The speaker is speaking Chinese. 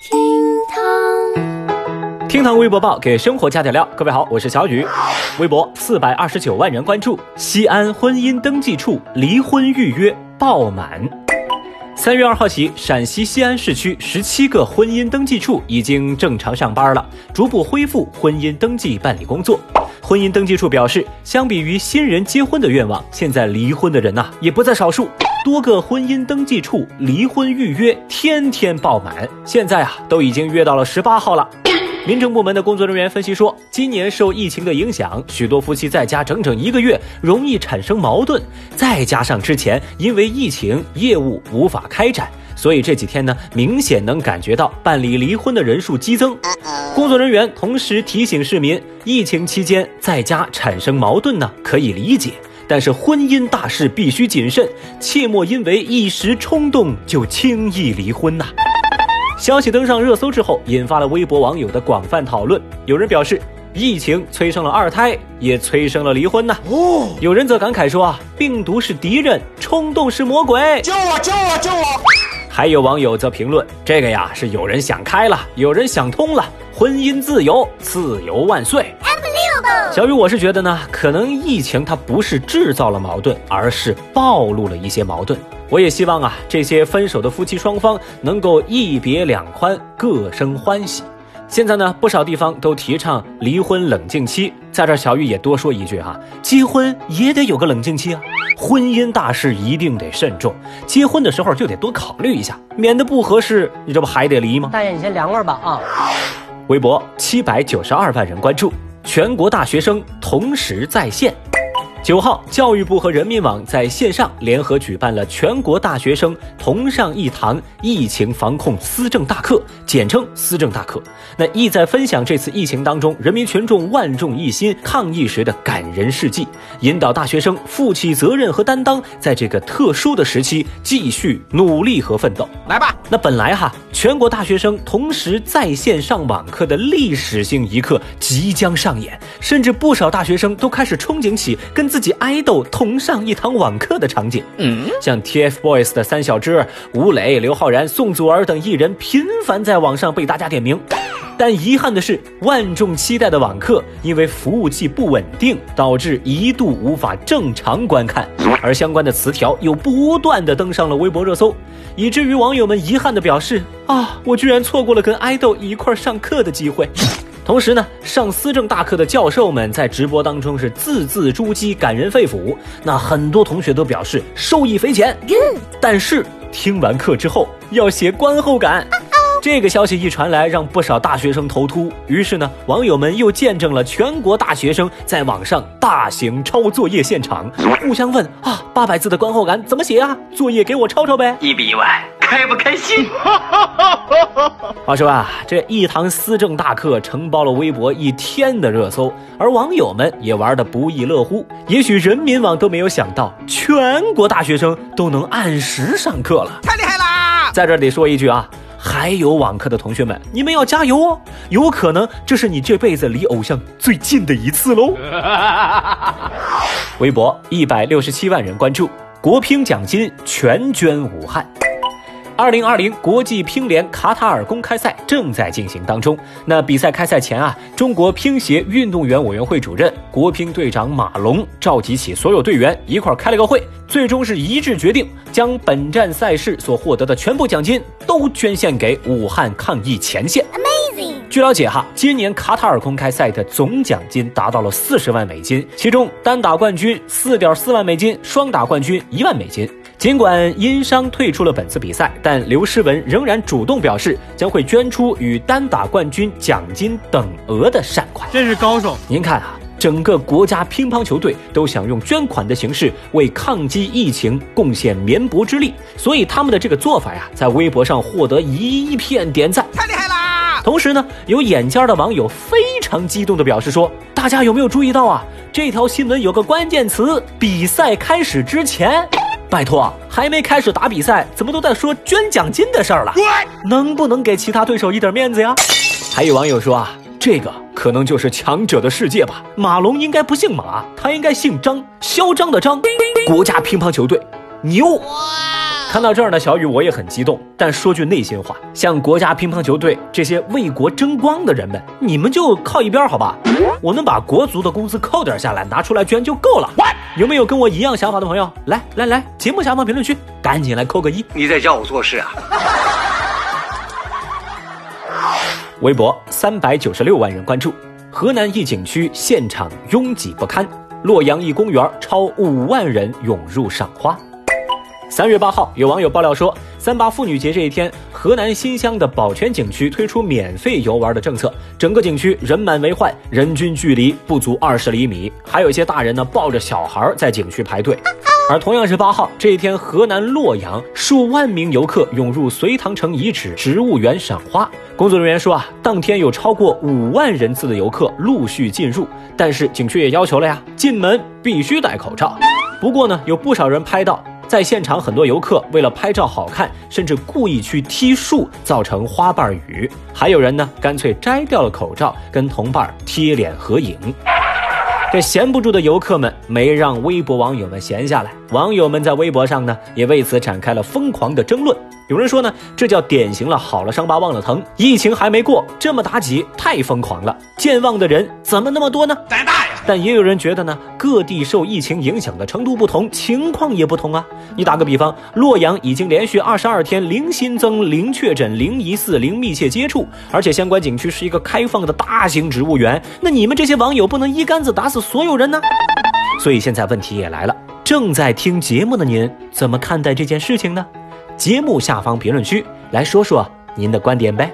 厅堂，厅堂微博报给生活加点料。各位好，我是小雨。微博四百二十九万人关注，西安婚姻登记处离婚预约爆满。三月二号起，陕西西安市区十七个婚姻登记处已经正常上班了，逐步恢复婚姻登记办理工作。婚姻登记处表示，相比于新人结婚的愿望，现在离婚的人呐也不在少数。多个婚姻登记处离婚预约天天爆满，现在啊都已经约到了十八号了。民政部门的工作人员分析说，今年受疫情的影响，许多夫妻在家整整一个月，容易产生矛盾。再加上之前因为疫情业务无法开展，所以这几天呢，明显能感觉到办理离婚的人数激增。工作人员同时提醒市民，疫情期间在家产生矛盾呢，可以理解。但是婚姻大事必须谨慎，切莫因为一时冲动就轻易离婚呐。消息登上热搜之后，引发了微博网友的广泛讨论。有人表示，疫情催生了二胎，也催生了离婚呐。哦，有人则感慨说啊，病毒是敌人，冲动是魔鬼。救我！救我！救我！还有网友则评论，这个呀是有人想开了，有人想通了，婚姻自由，自由万岁。小雨，我是觉得呢，可能疫情它不是制造了矛盾，而是暴露了一些矛盾。我也希望啊，这些分手的夫妻双方能够一别两宽，各生欢喜。现在呢，不少地方都提倡离婚冷静期，在这小雨也多说一句哈，结婚也得有个冷静期啊，婚姻大事一定得慎重，结婚的时候就得多考虑一下，免得不合适，你这不还得离吗？大爷，你先凉快吧啊。微博七百九十二万人关注。全国大学生同时在线。九号，教育部和人民网在线上联合举办了全国大学生同上一堂疫情防控思政大课，简称思政大课。那意在分享这次疫情当中人民群众万众一心抗疫时的感人事迹，引导大学生负起责任和担当，在这个特殊的时期继续努力和奋斗。来吧，那本来哈，全国大学生同时在线上网课的历史性一刻即将上演，甚至不少大学生都开始憧憬起跟。自己爱豆同上一堂网课的场景，嗯，像 TFBOYS 的三小只、吴磊、刘昊然、宋祖儿等艺人频繁在网上被大家点名。但遗憾的是，万众期待的网课因为服务器不稳定，导致一度无法正常观看，而相关的词条又不断的登上了微博热搜，以至于网友们遗憾的表示：啊，我居然错过了跟爱豆一块上课的机会。同时呢，上思政大课的教授们在直播当中是字字珠玑，感人肺腑。那很多同学都表示受益匪浅。但是听完课之后要写观后感，这个消息一传来，让不少大学生头秃。于是呢，网友们又见证了全国大学生在网上大型抄作业现场，互相问啊，八百字的观后感怎么写啊？作业给我抄抄呗。一比一万。开不开心？话说啊，这一堂思政大课承包了微博一天的热搜，而网友们也玩得不亦乐乎。也许人民网都没有想到，全国大学生都能按时上课了，太厉害啦！在这里说一句啊，还有网课的同学们，你们要加油哦！有可能这是你这辈子离偶像最近的一次喽。微博一百六十七万人关注，国乒奖金全捐武汉。二零二零国际乒联卡塔尔公开赛正在进行当中。那比赛开赛前啊，中国乒协运动员委员会主任、国乒队长马龙召集起所有队员一块开了个会，最终是一致决定将本站赛事所获得的全部奖金都捐献给武汉抗疫前线。Amazing！据了解哈，今年卡塔尔公开赛的总奖金达到了四十万美金，其中单打冠军四点四万美金，双打冠军一万美金。尽管因伤退出了本次比赛，但刘诗雯仍然主动表示将会捐出与单打冠军奖金等额的善款。真是高手！您看啊，整个国家乒乓球队都想用捐款的形式为抗击疫情贡献绵薄之力，所以他们的这个做法呀，在微博上获得一片点赞，太厉害啦！同时呢，有眼尖的网友非常激动地表示说：“大家有没有注意到啊？这条新闻有个关键词，比赛开始之前。”拜托，还没开始打比赛，怎么都在说捐奖金的事儿了？能不能给其他对手一点面子呀？还有网友说啊，这个可能就是强者的世界吧。马龙应该不姓马，他应该姓张，嚣张的张。国家乒乓球队牛。看到这儿呢，小雨我也很激动，但说句内心话，像国家乒乓球队这些为国争光的人们，你们就靠一边好吧？我们把国足的工资扣点下来，拿出来捐就够了。有没有跟我一样想法的朋友？来来来，节目下方评论区赶紧来扣个一。你在教我做事啊？微博三百九十六万人关注，河南一景区现场拥挤不堪，洛阳一公园超五万人涌入赏花。三月八号，有网友爆料说，三八妇女节这一天，河南新乡的宝泉景区推出免费游玩的政策，整个景区人满为患，人均距离不足二十厘米，还有一些大人呢抱着小孩在景区排队。而同样是八号这一天，河南洛阳数万名游客涌入隋唐城遗址植物园赏花。工作人员说啊，当天有超过五万人次的游客陆续进入，但是景区也要求了呀，进门必须戴口罩。不过呢，有不少人拍到。在现场，很多游客为了拍照好看，甚至故意去踢树，造成花瓣雨。还有人呢，干脆摘掉了口罩，跟同伴贴脸合影。这闲不住的游客们没让微博网友们闲下来，网友们在微博上呢，也为此展开了疯狂的争论。有人说呢，这叫典型了好了伤疤忘了疼，疫情还没过，这么妲己太疯狂了，健忘的人怎么那么多呢？胆大呀！但也有人觉得呢，各地受疫情影响的程度不同，情况也不同啊。你打个比方，洛阳已经连续二十二天零新增、零确诊、零疑似、零密切接触，而且相关景区是一个开放的大型植物园，那你们这些网友不能一竿子打死所有人呢？所以现在问题也来了，正在听节目的您怎么看待这件事情呢？节目下方评论区来说说您的观点呗。